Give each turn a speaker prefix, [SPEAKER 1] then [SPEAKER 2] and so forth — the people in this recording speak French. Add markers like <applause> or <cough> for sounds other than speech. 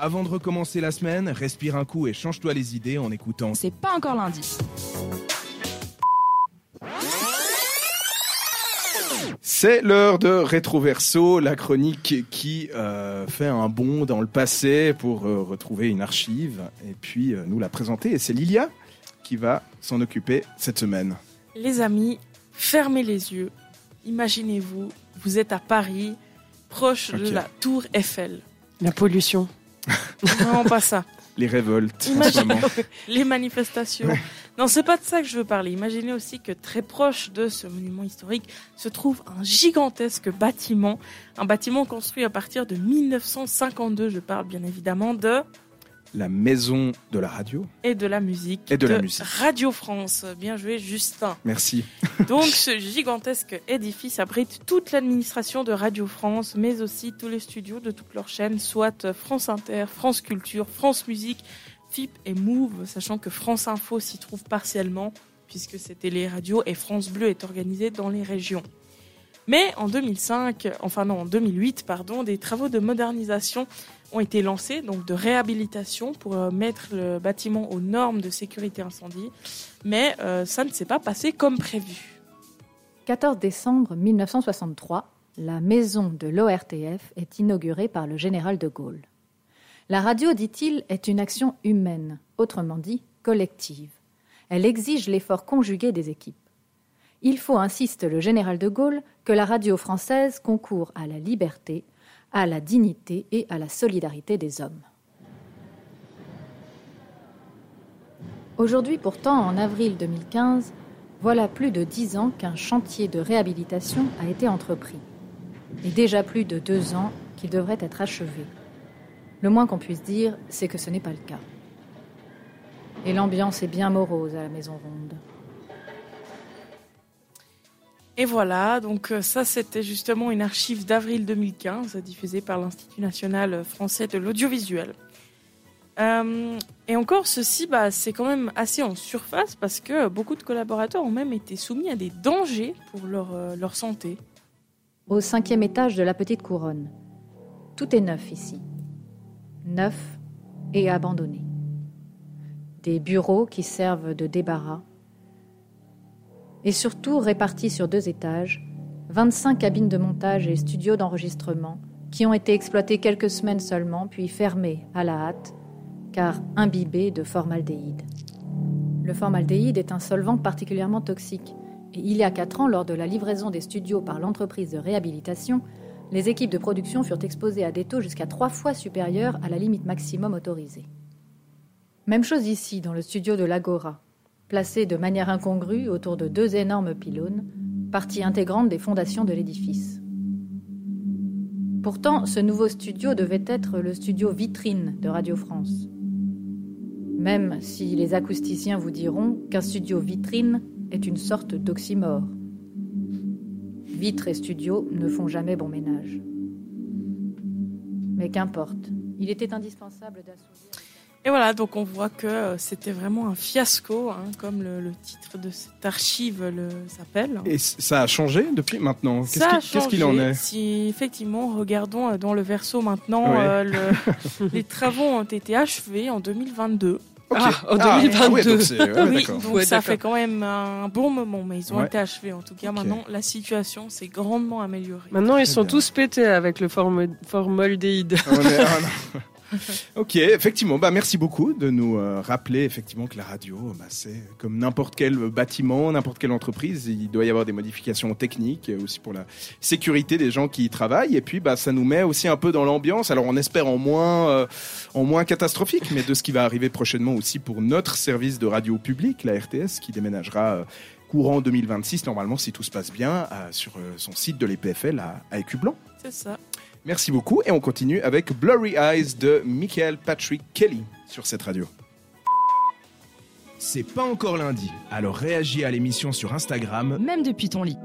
[SPEAKER 1] Avant de recommencer la semaine, respire un coup et change-toi les idées en écoutant.
[SPEAKER 2] C'est pas encore lundi.
[SPEAKER 1] C'est l'heure de Rétroverso, la chronique qui euh, fait un bond dans le passé pour euh, retrouver une archive et puis euh, nous la présenter. Et c'est Lilia qui va s'en occuper cette semaine.
[SPEAKER 3] Les amis, fermez les yeux. Imaginez-vous, vous êtes à Paris, proche de la tour Eiffel.
[SPEAKER 4] La pollution. <laughs>
[SPEAKER 3] Vraiment pas ça.
[SPEAKER 1] Les révoltes
[SPEAKER 3] Imagine-. <laughs> Les manifestations. Non, c'est pas de ça que je veux parler. Imaginez aussi que très proche de ce monument historique se trouve un gigantesque bâtiment. Un bâtiment construit à partir de 1952. Je parle bien évidemment de
[SPEAKER 1] La maison de la radio.
[SPEAKER 3] et de la musique.
[SPEAKER 1] Et de la musique.
[SPEAKER 3] Radio France. Bien joué, Justin.
[SPEAKER 1] Merci. <laughs>
[SPEAKER 3] Donc, ce gigantesque édifice abrite toute l'administration de Radio France, mais aussi tous les studios de toutes leurs chaînes, soit France Inter, France Culture, France Musique, FIP et Move, sachant que France Info s'y trouve partiellement, puisque c'était les radios, et France Bleu est organisée dans les régions. Mais en 2005, enfin non, en 2008, pardon, des travaux de modernisation ont été lancés, donc de réhabilitation pour euh, mettre le bâtiment aux normes de sécurité incendie. Mais euh, ça ne s'est pas passé comme prévu.
[SPEAKER 5] 14 décembre 1963, la maison de l'ORTF est inaugurée par le général de Gaulle. La radio, dit-il, est une action humaine, autrement dit collective. Elle exige l'effort conjugué des équipes. Il faut, insiste le général de Gaulle, que la radio française concourt à la liberté, à la dignité et à la solidarité des hommes. Aujourd'hui pourtant, en avril 2015, voilà plus de dix ans qu'un chantier de réhabilitation a été entrepris. Et déjà plus de deux ans qu'il devrait être achevé. Le moins qu'on puisse dire, c'est que ce n'est pas le cas. Et l'ambiance est bien morose à la Maison Ronde.
[SPEAKER 3] Et voilà, donc euh, ça c'était justement une archive d'avril 2015 diffusée par l'Institut national français de l'audiovisuel. Euh, et encore, ceci, bah, c'est quand même assez en surface parce que beaucoup de collaborateurs ont même été soumis à des dangers pour leur, euh, leur santé.
[SPEAKER 5] Au cinquième étage de la petite couronne. Tout est neuf ici. Neuf et abandonné. Des bureaux qui servent de débarras. Et surtout répartis sur deux étages, 25 cabines de montage et studios d'enregistrement qui ont été exploités quelques semaines seulement, puis fermés à la hâte, car imbibés de formaldéhyde. Le formaldéhyde est un solvant particulièrement toxique et il y a quatre ans, lors de la livraison des studios par l'entreprise de réhabilitation, les équipes de production furent exposées à des taux jusqu'à trois fois supérieurs à la limite maximum autorisée. Même chose ici, dans le studio de l'Agora, placé de manière incongrue autour de deux énormes pylônes, partie intégrante des fondations de l'édifice. Pourtant, ce nouveau studio devait être le studio vitrine de Radio France. Même si les acousticiens vous diront qu'un studio vitrine est une sorte d'oxymore. Vitre et studio ne font jamais bon ménage. Mais qu'importe, il était indispensable d'assouvir.
[SPEAKER 3] Et voilà, donc on voit que euh, c'était vraiment un fiasco, hein, comme le, le titre de cette archive le- s'appelle.
[SPEAKER 1] Et ça a changé depuis maintenant? Qu'est-ce
[SPEAKER 3] Ça a
[SPEAKER 1] qui- qu'est-ce qu'il en
[SPEAKER 3] changé.
[SPEAKER 1] est?
[SPEAKER 3] Si effectivement, regardons euh, dans le verso maintenant,
[SPEAKER 1] Ouais.
[SPEAKER 3] euh, le- <laughs> les travaux ont été achevés en 2022.
[SPEAKER 1] Ok.
[SPEAKER 4] Ah, en
[SPEAKER 1] Ah,
[SPEAKER 4] 2022.
[SPEAKER 1] ouais, donc c'est- ouais,
[SPEAKER 3] oui, donc
[SPEAKER 4] Ouais,
[SPEAKER 3] ça
[SPEAKER 4] d'accord.
[SPEAKER 3] fait quand même un bon moment, mais ils ont
[SPEAKER 1] Ouais.
[SPEAKER 3] été achevés. En tout cas, maintenant, la situation s'est grandement améliorée.
[SPEAKER 4] Maintenant, ils sont
[SPEAKER 1] bien.
[SPEAKER 4] tous pétés avec le formaldéhyde.
[SPEAKER 1] Ah, non. <laughs> <laughs> ok, effectivement, bah merci beaucoup de nous euh, rappeler effectivement que la radio, bah, c'est comme n'importe quel bâtiment, n'importe quelle entreprise, il doit y avoir des modifications techniques, euh, aussi pour la sécurité des gens qui y travaillent, et puis bah ça nous met aussi un peu dans l'ambiance. Alors on espère en moins, euh, en moins catastrophique, mais de ce qui va arriver prochainement aussi pour notre service de radio public, la RTS, qui déménagera. euh, Courant 2026, normalement, si tout se passe bien, sur son site de l'EPFL à, à.
[SPEAKER 3] C'est ça.
[SPEAKER 1] Merci beaucoup et on continue avec Blurry Eyes de Michael Patrick Kelly sur cette radio. C'est pas encore lundi, alors réagis à l'émission sur Instagram
[SPEAKER 2] Même depuis ton lit.